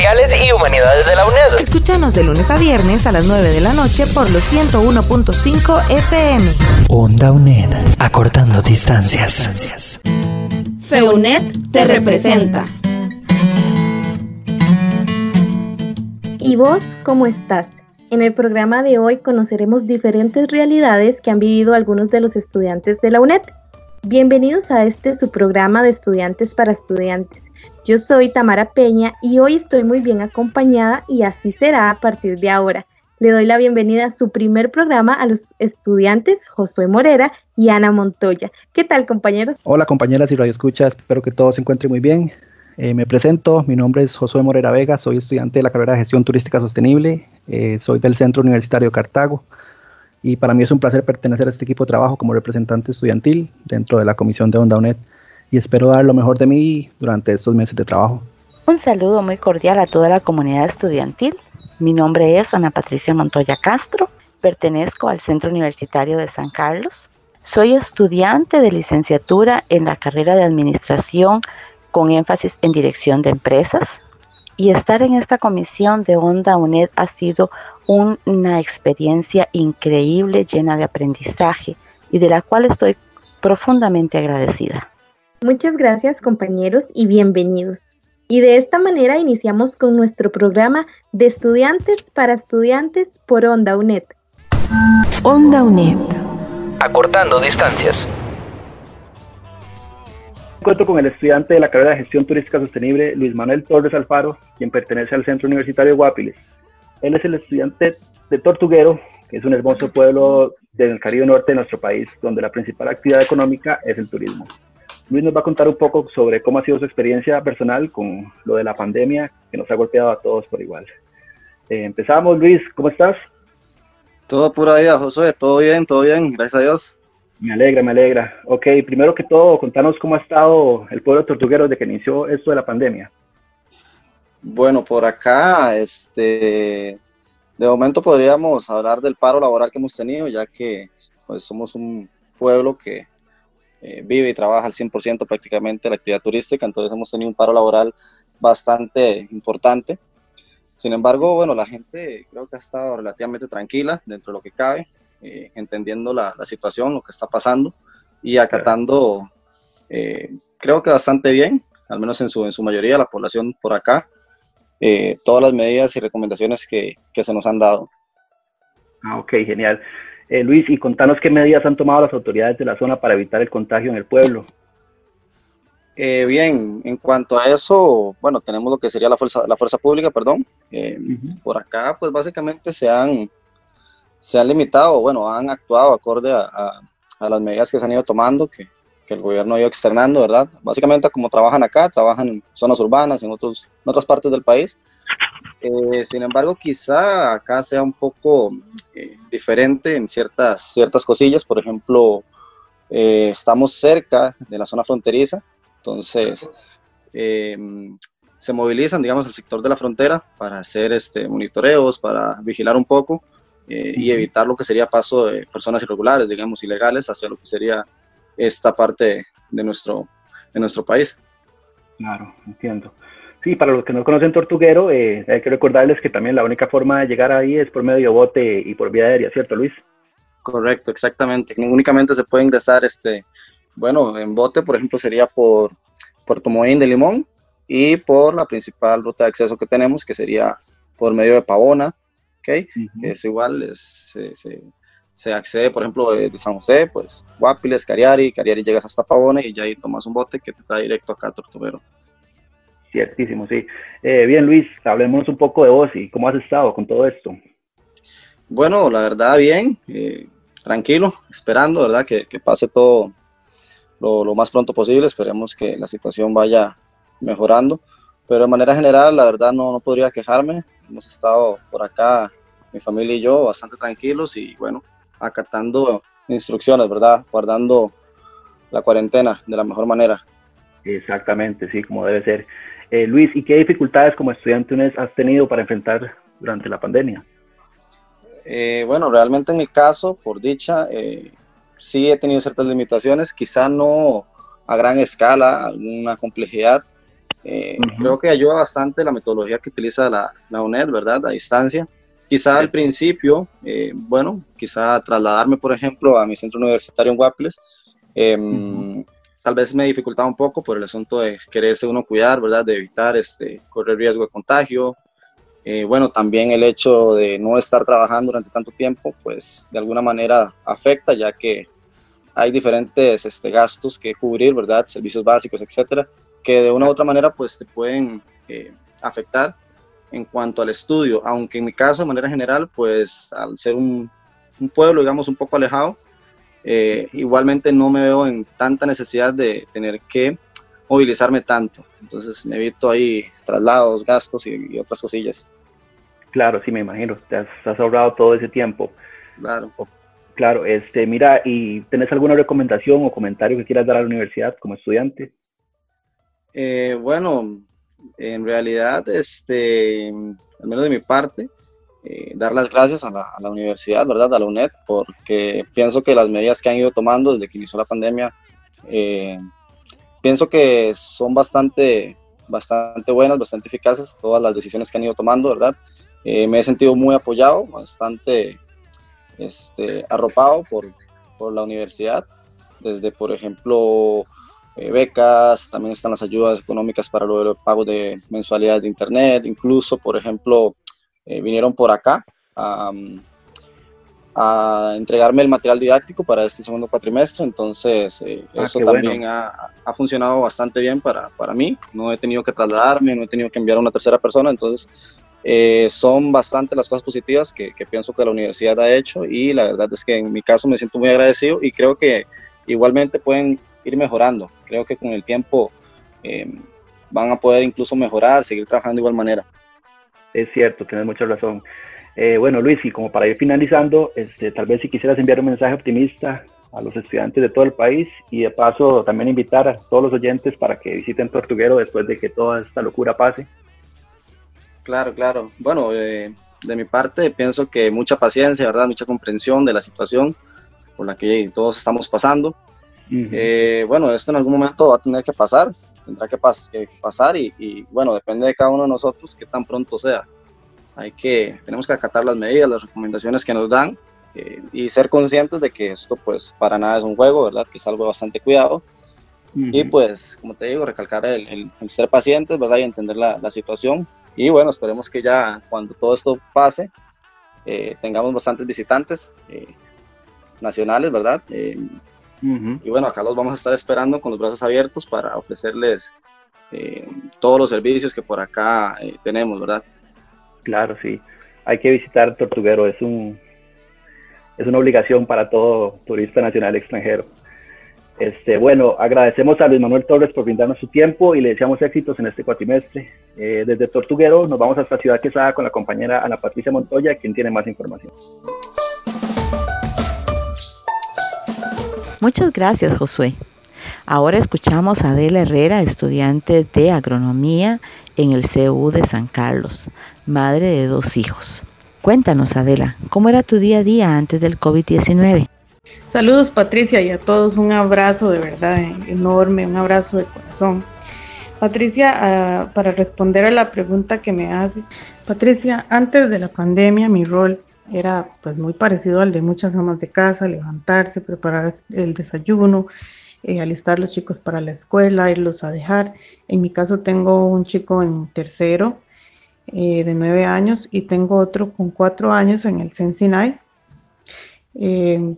y Humanidades de la UNED. Escúchanos de lunes a viernes a las 9 de la noche por los 101.5 FM. Onda UNED. Acortando distancias. FEUNET te representa. ¿Y vos cómo estás? En el programa de hoy conoceremos diferentes realidades que han vivido algunos de los estudiantes de la UNED. Bienvenidos a este su programa de estudiantes para estudiantes. Yo soy Tamara Peña y hoy estoy muy bien acompañada y así será a partir de ahora. Le doy la bienvenida a su primer programa a los estudiantes Josué Morera y Ana Montoya. ¿Qué tal, compañeros? Hola, compañeras y radioescuchas. Espero que todos se encuentren muy bien. Eh, me presento, mi nombre es Josué Morera Vega, soy estudiante de la carrera de Gestión Turística Sostenible, eh, soy del Centro Universitario Cartago y para mí es un placer pertenecer a este equipo de trabajo como representante estudiantil dentro de la comisión de Onda UNED y espero dar lo mejor de mí durante estos meses de trabajo. Un saludo muy cordial a toda la comunidad estudiantil. Mi nombre es Ana Patricia Montoya Castro, pertenezco al Centro Universitario de San Carlos. Soy estudiante de licenciatura en la carrera de Administración con énfasis en dirección de empresas. Y estar en esta comisión de Onda UNED ha sido una experiencia increíble, llena de aprendizaje y de la cual estoy profundamente agradecida. Muchas gracias compañeros y bienvenidos. Y de esta manera iniciamos con nuestro programa de estudiantes para estudiantes por Onda UNED. Onda UNED. Acortando distancias encuentro con el estudiante de la carrera de Gestión Turística Sostenible, Luis Manuel Torres Alfaro, quien pertenece al Centro Universitario Guapiles. Él es el estudiante de Tortuguero, que es un hermoso pueblo del Caribe Norte de nuestro país, donde la principal actividad económica es el turismo. Luis nos va a contar un poco sobre cómo ha sido su experiencia personal con lo de la pandemia que nos ha golpeado a todos por igual. Eh, empezamos, Luis, ¿cómo estás? Todo pura vida, José, todo bien, todo bien, gracias a Dios. Me alegra, me alegra. Ok, primero que todo, contanos cómo ha estado el pueblo tortuguero desde que inició esto de la pandemia. Bueno, por acá, este, de momento podríamos hablar del paro laboral que hemos tenido, ya que pues, somos un pueblo que eh, vive y trabaja al 100% prácticamente la actividad turística, entonces hemos tenido un paro laboral bastante importante. Sin embargo, bueno, la gente creo que ha estado relativamente tranquila dentro de lo que cabe. Eh, entendiendo la, situación, lo que está pasando y acatando, eh, creo que bastante bien, al menos en su, en su mayoría, la población por acá, todas las medidas y recomendaciones que, que, se nos han dado. Ah, ok, genial. Luis, y contanos qué medidas han tomado las autoridades de la zona para evitar el contagio en el pueblo. bien, en cuanto a eso, bueno, tenemos lo que sería la fuerza, la fuerza pública, perdón. Por acá, pues básicamente se han, se han limitado, bueno, han actuado acorde a, las medidas que se han ido tomando, que, el gobierno ha ido externando, ¿verdad? Básicamente como trabajan acá, trabajan en zonas urbanas, en, otros, otras partes del país. Eh, sin embargo, quizá acá sea un poco eh, diferente en ciertas, ciertas cosillas, por ejemplo, eh, estamos cerca de la zona fronteriza, entonces se movilizan, digamos, el sector de la frontera para hacer este, monitoreos, para vigilar un poco eh, y evitar lo que sería paso de personas irregulares, digamos, ilegales, hacia lo que sería esta parte de nuestro, de nuestro país. Claro, entiendo. Sí, para los que no conocen Tortuguero, eh, hay que recordarles que también la única forma de llegar ahí es por medio de bote y por vía aérea, ¿cierto, Luis? Correcto, exactamente. Únicamente se puede ingresar, este, bueno, en bote, por ejemplo, sería por Puerto Moín de Limón y por la principal ruta de acceso que tenemos, que sería por medio de Pavona, ¿ok? Es igual, se, se, accede, por ejemplo, de, San José, pues Guapiles, Cariari, Cariari llegas hasta Pavone y ya ahí tomas un bote que te trae directo acá a Tortuguero. Ciertísimo, sí. Eh, bien, Luis, hablemos un poco de vos y cómo has estado con todo esto. Bueno, la verdad, bien, eh, tranquilo, esperando, ¿verdad? Que, que pase todo lo, lo, más pronto posible. Esperemos que la situación vaya mejorando Pero de manera general, la verdad no, no podría quejarme. Hemos estado por acá, mi familia y yo, bastante tranquilos y bueno, acatando instrucciones, ¿verdad? Guardando la cuarentena de la mejor manera. Exactamente, sí, como debe ser. Eh, Luis, ¿y qué dificultades como estudiante has tenido para enfrentar durante la pandemia? Eh, bueno, realmente en mi caso, por dicha, eh, sí he tenido ciertas limitaciones, quizá no a gran escala, alguna complejidad. Creo que ayuda bastante la metodología que utiliza la, la UNED, ¿verdad? A distancia. Quizá al principio, bueno, quizá trasladarme, por ejemplo, a mi centro universitario en Guapiles, em, tal vez me dificultaba un poco por el asunto de quererse uno cuidar, ¿verdad? De evitar este, correr riesgo de contagio. Eh, bueno, también el hecho de no estar trabajando durante tanto tiempo, pues de alguna manera afecta, ya que hay diferentes este, gastos que cubrir, ¿verdad? Servicios básicos, etcétera, que de una u otra manera, pues te pueden eh, afectar en cuanto al estudio, aunque en mi caso, de manera general, pues al ser un, un pueblo, digamos, un poco alejado, eh, igualmente no me veo en tanta necesidad de tener que movilizarme tanto. Entonces me evito ahí traslados, gastos y, otras cosillas. Claro, sí, me imagino. Te has, ahorrado todo ese tiempo. Claro. Claro, este, mira, ¿y tenés alguna recomendación o comentario que quieras dar a la universidad como estudiante? Eh, bueno, en realidad, este, al menos de mi parte, eh, dar las gracias a la, universidad, ¿verdad? A la UNED, porque pienso que las medidas que han ido tomando desde que inició la pandemia, eh, pienso que son bastante, bastante buenas, bastante eficaces, todas las decisiones que han ido tomando, ¿verdad? Eh, me he sentido muy apoyado, bastante este, arropado por, por la universidad, desde, por ejemplo, becas, también están las ayudas económicas para los pagos de mensualidades de internet, incluso, por ejemplo, eh, vinieron por acá a, entregarme el material didáctico para este segundo cuatrimestre, entonces eh, ah, eso también ha, funcionado bastante bien para, para, mí, no he tenido que trasladarme, no he tenido que enviar a una tercera persona, entonces eh, son bastante las cosas positivas que, pienso que la universidad ha hecho y la verdad es que en mi caso me siento muy agradecido y creo que igualmente pueden ir mejorando, creo que con el tiempo van a poder incluso mejorar, seguir trabajando de igual manera. Es cierto, tienes mucha razón. Eh, bueno, Luis, y como para ir finalizando, este, tal vez si quisieras enviar un mensaje optimista a los estudiantes de todo el país y de paso también invitar a todos los oyentes para que visiten Tortuguero después de que toda esta locura pase. Claro, claro. Bueno, eh, de mi parte pienso que mucha paciencia, ¿verdad? Mucha comprensión de la situación por la que todos estamos pasando. Eh, bueno, esto en algún momento va a tener que pasar tendrá que, pasar y, bueno, depende de cada uno de nosotros que tan pronto sea. Hay que, tenemos que acatar las medidas, las recomendaciones que nos dan eh, y ser conscientes de que esto pues para nada es un juego, ¿verdad? Que es algo bastante cuidado. Y pues, como te digo, recalcar el, ser pacientes, ¿verdad? Y entender la, la, situación. Y bueno, esperemos que ya cuando todo esto pase, eh, tengamos bastantes visitantes eh, nacionales, ¿verdad? Y bueno, acá los vamos a estar esperando con los brazos abiertos para ofrecerles eh, todos los servicios que por acá eh, tenemos, ¿verdad? Claro, sí. Hay que visitar Tortuguero, es, un, es una obligación para todo turista nacional extranjero. Este, bueno, agradecemos a Luis Manuel Torres por brindarnos su tiempo y le deseamos éxitos en este cuatrimestre. Eh, desde Tortuguero nos vamos hasta Ciudad Quesada con la compañera Ana Patricia Montoya, quien tiene más información. Muchas gracias, Josué. Ahora escuchamos a Adela Herrera, estudiante de agronomía en el CU de San Carlos, madre de dos hijos. Cuéntanos, Adela, ¿cómo era tu día a día antes del COVID-19? Saludos, Patricia, y a todos un abrazo de verdad enorme, un abrazo de corazón. Patricia, ah, para responder a la pregunta que me haces, Patricia, antes de la pandemia mi rol era pues muy parecido al de muchas amas de casa, levantarse, preparar el desayuno, eh, alistar los chicos para la escuela, irlos a dejar. En mi caso tengo un chico en tercero eh, de nueve años y tengo otro con cuatro años en el Sensinay. Eh,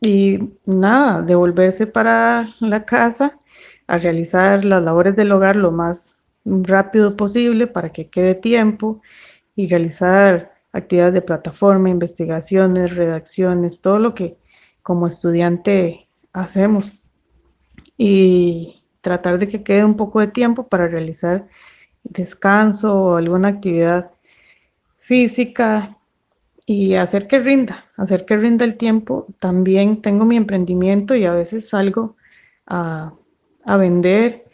y nada, devolverse para la casa a realizar las labores del hogar lo más rápido posible para que quede tiempo y realizar actividades de plataforma, investigaciones, redacciones, todo lo que como estudiante hacemos y tratar de que quede un poco de tiempo para realizar descanso o alguna actividad física y hacer que rinda, hacer que rinda el tiempo. También tengo mi emprendimiento y a veces salgo a, vender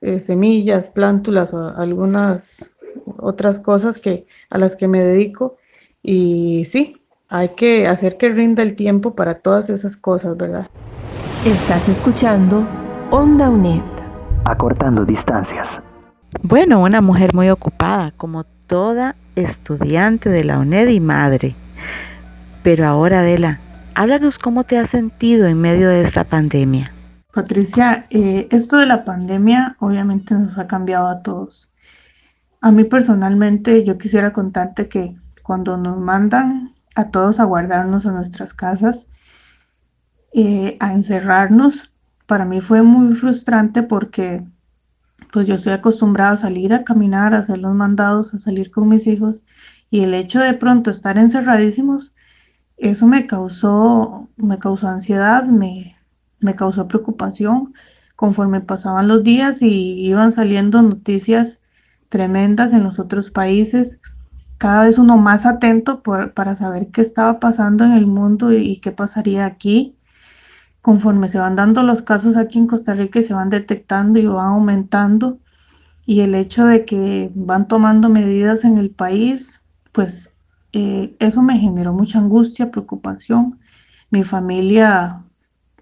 eh, semillas, plántulas o algunas otras cosas que, a las que me dedico. Y sí, hay que hacer que rinda el tiempo para todas esas cosas, ¿verdad? Estás escuchando Onda UNED. Acortando distancias. Bueno, una mujer muy ocupada, como toda estudiante de la UNED y madre. Pero ahora, Adela, háblanos cómo te has sentido en medio de esta pandemia. Patricia, eh, esto de la pandemia obviamente nos ha cambiado a todos. A mí personalmente yo quisiera contarte que cuando nos mandan a todos a guardarnos en nuestras casas, eh, a encerrarnos, para mí fue muy frustrante porque pues yo estoy acostumbrada a salir a caminar, a hacer los mandados, a salir con mis hijos y el hecho de pronto estar encerradísimos, eso me causó, me causó ansiedad, me, me causó preocupación. Conforme pasaban los días y iban saliendo noticias tremendas en los otros países, cada vez uno más atento para saber qué estaba pasando en el mundo y, qué pasaría aquí. Conforme se van dando los casos aquí en Costa Rica y se van detectando y van aumentando, y el hecho de que van tomando medidas en el país, pues eh, eso me generó mucha angustia, preocupación. Mi familia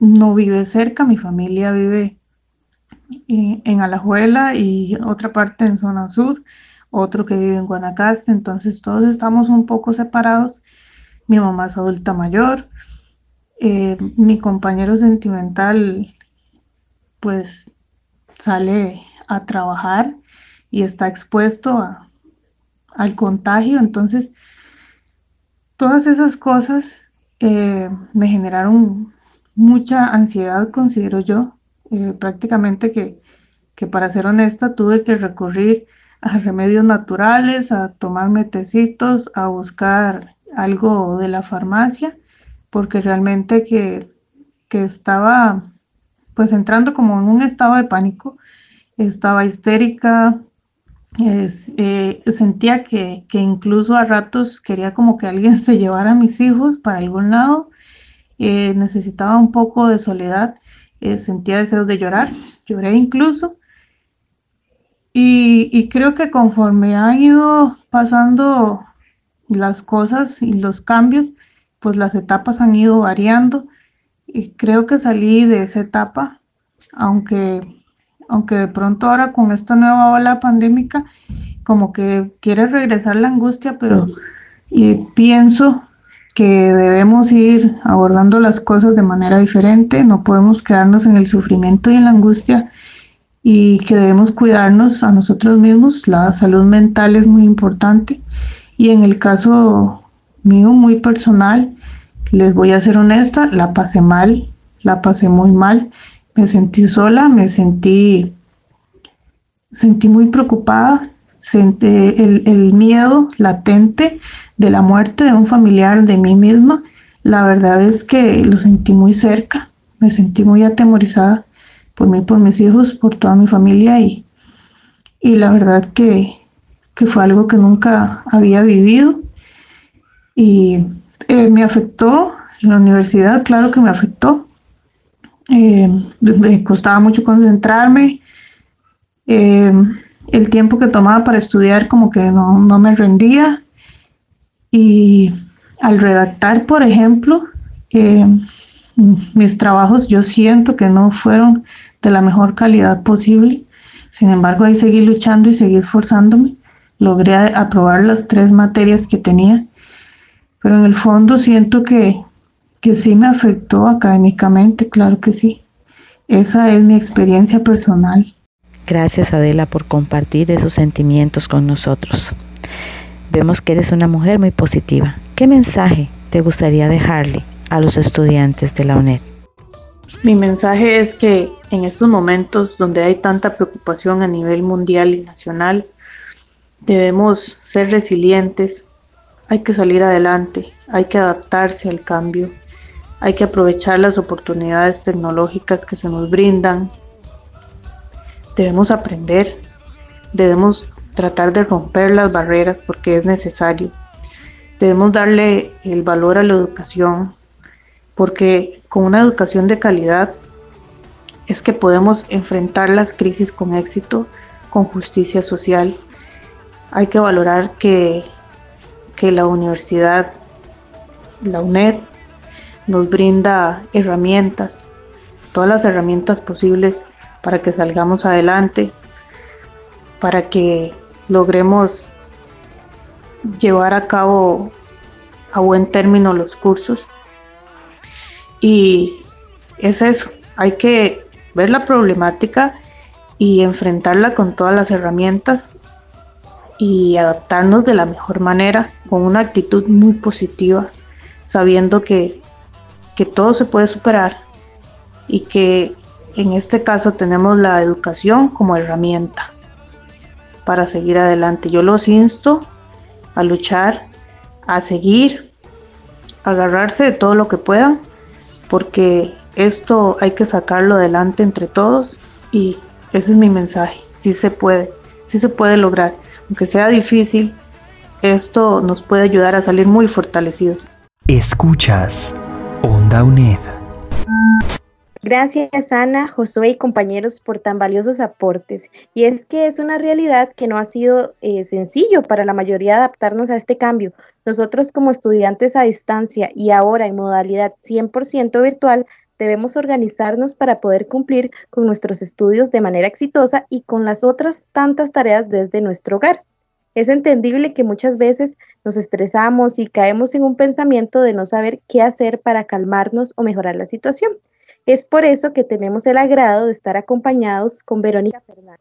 no vive cerca, mi familia vive en Alajuela y otra parte en zona sur, otro que vive en Guanacaste, entonces todos estamos un poco separados. Mi mamá es adulta mayor, eh, mi compañero sentimental pues sale a trabajar y está expuesto al contagio, entonces todas esas cosas eh, me generaron mucha ansiedad, considero yo, prácticamente que, que, para ser honesta, tuve que recurrir a remedios naturales, a tomar metecitos, a buscar algo de la farmacia, porque realmente que, que estaba pues entrando como en un estado de pánico, estaba histérica, eh, sentía que, que, incluso a ratos quería como que alguien se llevara a mis hijos para algún lado, eh, necesitaba un poco de soledad eh, sentía deseos de llorar, lloré incluso. Y, creo que conforme han ido pasando las cosas y los cambios, pues las etapas han ido variando y creo que salí de esa etapa, aunque, aunque de pronto ahora con esta nueva ola pandémica, como que quiere regresar la angustia, pero y pienso que debemos ir abordando las cosas de manera diferente, no podemos quedarnos en el sufrimiento y en la angustia y que debemos cuidarnos a nosotros mismos, la salud mental es muy importante. Y en el caso mío muy personal, les voy a ser honesta, la pasé mal, la pasé muy mal, me sentí sola, me sentí, sentí muy preocupada, el, miedo latente de la muerte de un familiar de mí misma, la verdad es que lo sentí muy cerca, me sentí muy atemorizada por mí, por mis hijos, por toda mi familia y, y la verdad que, fue algo que nunca había vivido y eh, me afectó en la universidad, claro que me afectó. Eh, me costaba mucho concentrarme. Eh, el tiempo que tomaba para estudiar como que no, no me rendía. Y al redactar, por ejemplo, eh, mis trabajos yo siento que no fueron de la mejor calidad posible. Sin embargo, ahí seguí luchando y seguí esforzándome. Logré aprobar las tres materias que tenía, pero en el fondo siento que, que sí me afectó académicamente, claro que sí. Esa es mi experiencia personal. Gracias Adela por compartir esos sentimientos con nosotros. Vemos que eres una mujer muy positiva. ¿Qué mensaje te gustaría dejarle a los estudiantes de la UNED? Mi mensaje es que en estos momentos donde hay tanta preocupación a nivel mundial y nacional, debemos ser resilientes, hay que salir adelante, hay que adaptarse al cambio, hay que aprovechar las oportunidades tecnológicas que se nos brindan, debemos aprender, debemos tratar de romper las barreras porque es necesario. Debemos darle el valor a la educación porque con una educación de calidad es que podemos enfrentar las crisis con éxito, con justicia social. Hay que valorar que, que la universidad, la UNED, nos brinda herramientas, todas las herramientas posibles para que salgamos adelante, para que logremos llevar a cabo a buen término los cursos. Y es eso, hay que ver la problemática y enfrentarla con todas las herramientas y adaptarnos de la mejor manera, con una actitud muy positiva, sabiendo que, que todo se puede superar y que en este caso tenemos la educación como herramienta para seguir adelante. Yo los insto a luchar, a seguir, a agarrarse de todo lo que puedan, porque esto hay que sacarlo adelante entre todos y ese es mi mensaje. Sí se puede, sí se puede lograr. Aunque sea difícil, esto nos puede ayudar a salir muy fortalecidos. Escuchas Onda UNED. Gracias Ana, Josué y compañeros por tan valiosos aportes. Y es que es una realidad que no ha sido eh, sencillo para la mayoría adaptarnos a este cambio. Nosotros como estudiantes a distancia y ahora en modalidad 100% virtual, debemos organizarnos para poder cumplir con nuestros estudios de manera exitosa y con las otras tantas tareas desde nuestro hogar. Es entendible que muchas veces nos estresamos y caemos en un pensamiento de no saber qué hacer para calmarnos o mejorar la situación. Es por eso que tenemos el agrado de estar acompañados con Verónica Fernández.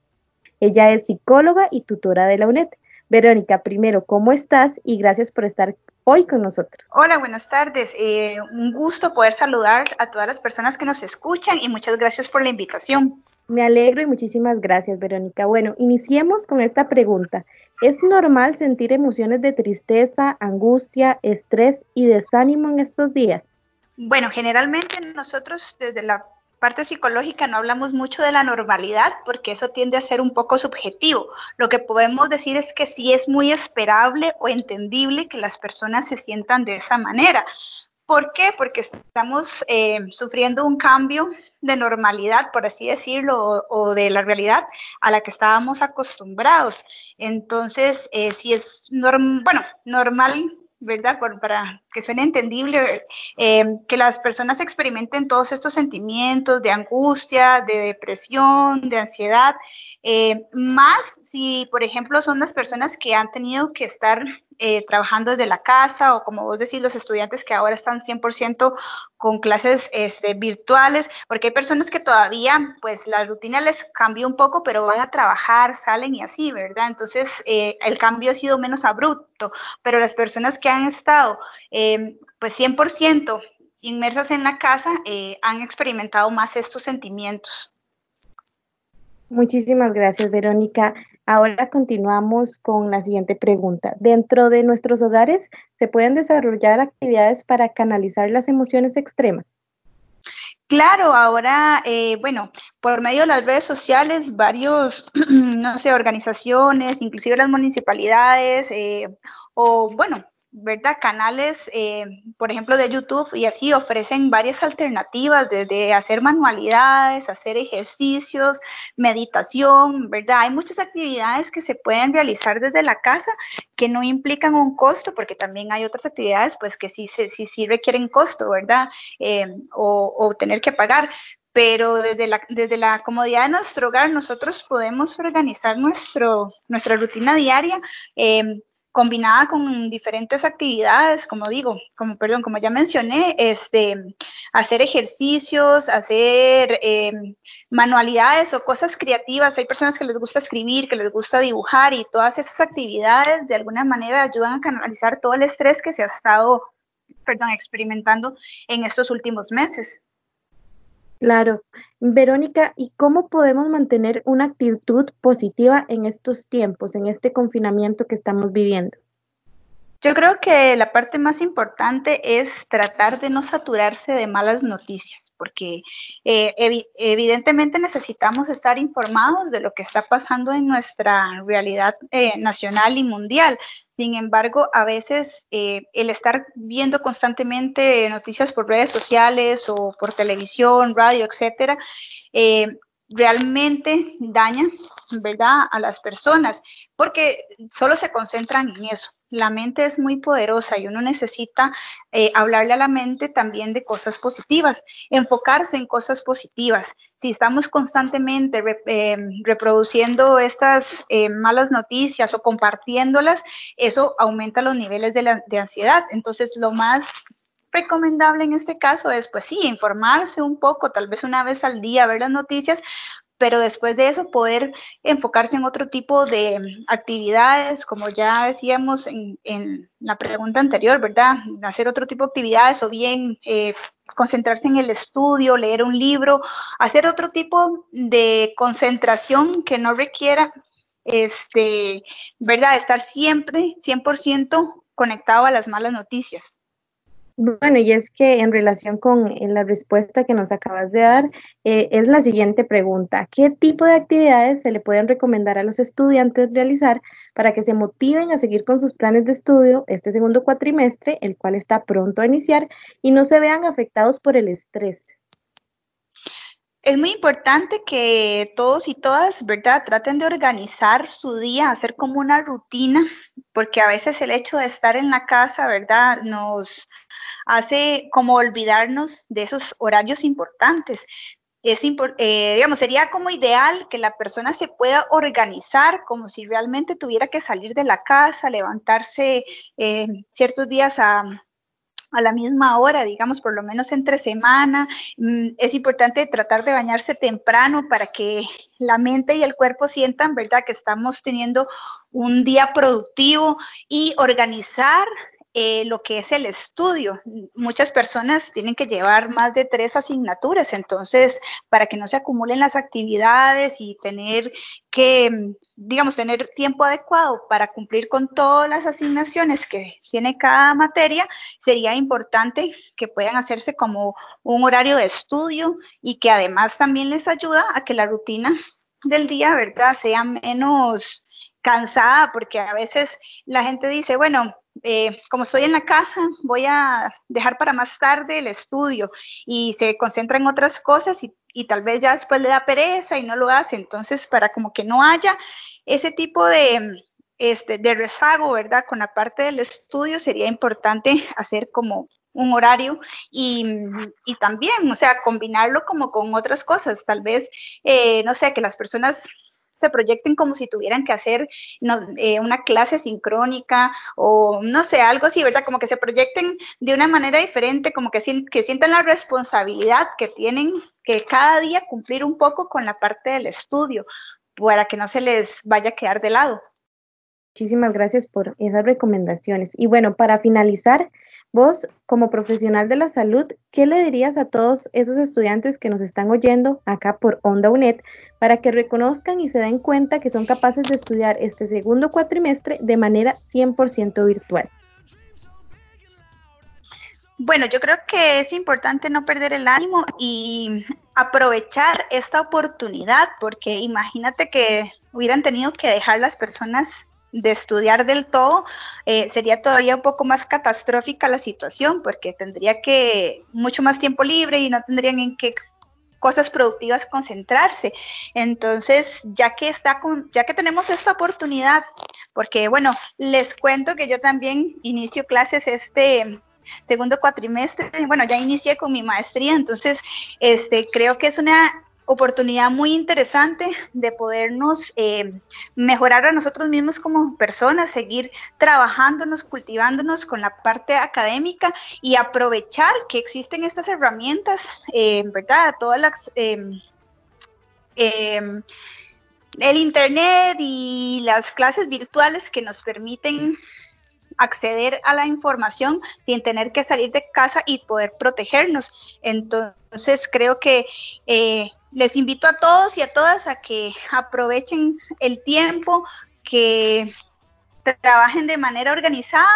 Ella es psicóloga y tutora de la UNED. Verónica, primero, ¿cómo estás? Y gracias por estar hoy con nosotros. Hola, buenas tardes. Eh, un gusto poder saludar a todas las personas que nos escuchan y muchas gracias por la invitación. Me alegro y muchísimas gracias, Verónica. Bueno, iniciemos con esta pregunta. ¿Es normal sentir emociones de tristeza, angustia, estrés y desánimo en estos días? Bueno, generalmente nosotros desde la parte psicológica no hablamos mucho de la normalidad porque eso tiende a ser un poco subjetivo. Lo que podemos decir es que sí es muy esperable o entendible que las personas se sientan de esa manera. ¿Por qué? Porque estamos eh, sufriendo un cambio de normalidad, por así decirlo, o, de la realidad a la que estábamos acostumbrados. Entonces, eh, si es bueno, normal ¿verdad? para que suene entendible, eh, que las personas experimenten todos estos sentimientos de angustia, de depresión, de ansiedad, eh, más si, por ejemplo, son las personas que han tenido que estar eh, trabajando desde la casa o como vos decís, los estudiantes que ahora están 100% con clases este, virtuales, porque hay personas que todavía, pues la rutina les cambió un poco, pero van a trabajar, salen y así, ¿verdad? Entonces, eh, el cambio ha sido menos abrupto, pero las personas que han estado, eh, pues 100% inmersas en la casa, han experimentado más estos sentimientos. Muchísimas gracias, Verónica. Ahora continuamos con la siguiente pregunta. Dentro de nuestros hogares, ¿se pueden desarrollar actividades para canalizar las emociones extremas? Claro, ahora, eh, bueno, por medio de las redes sociales, varios, no sé, organizaciones, inclusive las municipalidades, eh, o bueno, ¿verdad? Canales, eh, por ejemplo, de YouTube y así ofrecen varias alternativas desde hacer manualidades, hacer ejercicios, meditación, ¿verdad? Hay muchas actividades que se pueden realizar desde la casa que no implican un costo, porque también hay otras actividades pues que sí, sí, sí requieren costo, ¿verdad? Eh, o, tener que pagar, pero desde la, desde la comodidad de nuestro hogar nosotros podemos organizar nuestro, nuestra rutina diaria. Eh, combinada con diferentes actividades, como digo, como perdón, como ya mencioné, este, hacer ejercicios, hacer em, manualidades o cosas creativas. Hay personas que les gusta escribir, que les gusta dibujar y todas esas actividades de alguna manera ayudan a canalizar todo el estrés que se ha estado, perdón, experimentando en estos últimos meses. Claro. Verónica, ¿y cómo podemos mantener una actitud positiva en estos tiempos, en este confinamiento que estamos viviendo? Yo creo que la parte más importante es tratar de no saturarse de malas noticias. Porque eh, evidentemente necesitamos estar informados de lo que está pasando en nuestra realidad eh, nacional y mundial. Sin embargo, a veces eh, el estar viendo constantemente noticias por redes sociales o por televisión, radio, etcétera, realmente daña, ¿verdad?, a las personas, porque solo se concentran en eso. La mente es muy poderosa y uno necesita eh, hablarle a la mente también de cosas positivas, enfocarse en cosas positivas. Si estamos constantemente em, reproduciendo estas eh, malas noticias o compartiéndolas, eso aumenta los niveles de ansiedad. Entonces, lo más recomendable en este caso es, pues sí, informarse un poco, tal vez una vez al día, ver las noticias, pero después de eso poder enfocarse en otro tipo de actividades, como ya decíamos en, la pregunta anterior, ¿verdad? Hacer otro tipo de actividades o bien eh, concentrarse en el estudio, leer un libro, hacer otro tipo de concentración que no requiera, este, ¿verdad? Estar siempre 100% conectado a las malas noticias. Bueno, y es que en relación con eh, la respuesta que nos acabas de dar, eh, es la siguiente pregunta. ¿Qué tipo de actividades se le pueden recomendar a los estudiantes realizar para que se motiven a seguir con sus planes de estudio este segundo cuatrimestre, el cual está pronto a iniciar, y no se vean afectados por el estrés? Es muy importante que todos y todas, ¿verdad?, traten de organizar su día, hacer como una rutina, porque a veces el hecho de estar en la casa, ¿verdad?, nos hace como olvidarnos de esos horarios importantes. Es eh, digamos, sería como ideal que la persona se pueda organizar como si realmente tuviera que salir de la casa, levantarse eh, ciertos días a, a la misma hora, digamos, por lo menos entre semana. Mm, es importante tratar de bañarse temprano para que la mente y el cuerpo sientan, ¿verdad?, que estamos teniendo un día productivo y organizar eh, lo que es el estudio. Muchas personas tienen que llevar más de tres asignaturas, entonces, para que no se acumulen las actividades y tener que, digamos, tener tiempo adecuado para cumplir con todas las asignaciones que tiene cada materia, sería importante que puedan hacerse como un horario de estudio y que además también les ayuda a que la rutina del día, ¿verdad?, sea menos cansada, porque a veces la gente dice, bueno, eh, como estoy en la casa, voy a dejar para más tarde el estudio y se concentra en otras cosas y, tal vez ya después le da pereza y no lo hace. Entonces, para como que no haya ese tipo de, este, de rezago, ¿verdad? Con la parte del estudio sería importante hacer como un horario y, también, o sea, combinarlo como con otras cosas. Tal vez, eh, no sé, que las personas se proyecten como si tuvieran que hacer eh, una clase sincrónica o no sé, algo así, ¿verdad? Como que se proyecten de una manera diferente, como que, que sientan la responsabilidad que tienen que cada día cumplir un poco con la parte del estudio para que no se les vaya a quedar de lado. Muchísimas gracias por esas recomendaciones. Y bueno, para finalizar, Vos, como profesional de la salud, ¿qué le dirías a todos esos estudiantes que nos están oyendo acá por Onda UNED para que reconozcan y se den cuenta que son capaces de estudiar este segundo cuatrimestre de manera 100% virtual? Bueno, yo creo que es importante no perder el ánimo y aprovechar esta oportunidad, porque imagínate que hubieran tenido que dejar las personas de estudiar del todo, eh, sería todavía un poco más catastrófica la situación, porque tendría que mucho más tiempo libre y no tendrían en qué cosas productivas concentrarse. Entonces, ya que está con, ya que tenemos esta oportunidad, porque bueno, les cuento que yo también inicio clases este segundo cuatrimestre, bueno, ya inicié con mi maestría, entonces este creo que es una oportunidad muy interesante de podernos eh, mejorar a nosotros mismos como personas, seguir trabajándonos, cultivándonos con la parte académica y aprovechar que existen estas herramientas, eh, ¿verdad? Todas las... Em, em, el Internet y las clases virtuales que nos permiten acceder a la información sin tener que salir de casa y poder protegernos. Entonces creo que eh, les invito a todos y a todas a que aprovechen el tiempo, que trabajen de manera organizada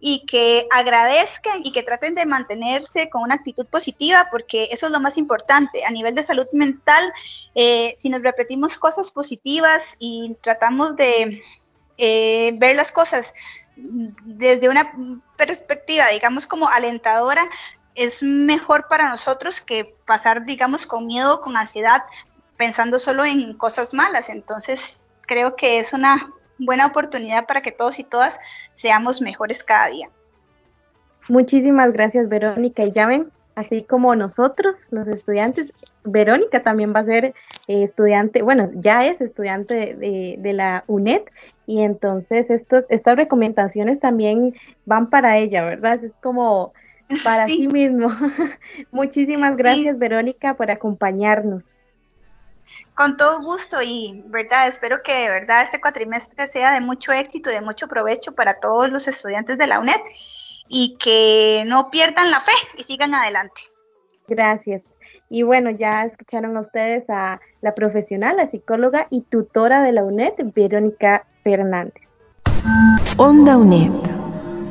y que agradezcan y que traten de mantenerse con una actitud positiva, porque eso es lo más importante. A nivel de salud mental, eh, si nos repetimos cosas positivas y tratamos de eh, ver las cosas desde una perspectiva, digamos, como alentadora, es mejor para nosotros que pasar, digamos, con miedo, con ansiedad, pensando solo en cosas malas. Entonces, creo que es una buena oportunidad para que todos y todas seamos mejores cada día. Muchísimas gracias, Verónica. Y ya ven, así como nosotros, los estudiantes, Verónica también va a ser eh, estudiante, bueno, ya es estudiante de, la UNED y entonces estos, estas recomendaciones también van para ella, ¿verdad? Es como para sí, mismo. Muchísimas gracias, Verónica, por acompañarnos. Con todo gusto y, ¿verdad? Espero que de verdad este cuatrimestre sea de mucho éxito y de mucho provecho para todos los estudiantes de la UNED y que no pierdan la fe y sigan adelante. Gracias. Y bueno, ya escucharon ustedes a la profesional, la psicóloga y tutora de la UNED, Verónica Fernández. Onda UNED.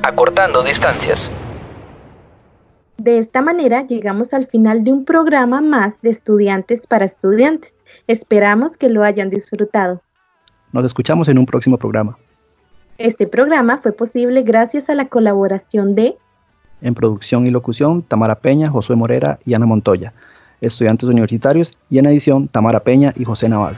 Acortando distancias. De esta manera llegamos al final de un programa más de estudiantes para estudiantes. Esperamos que lo hayan disfrutado. Nos escuchamos en un próximo programa. Este programa fue posible gracias a la colaboración de... En producción y locución, Tamara Peña, Josué Morera y Ana Montoya. Estudiantes universitarios y en edición, Tamara Peña y José Navarro.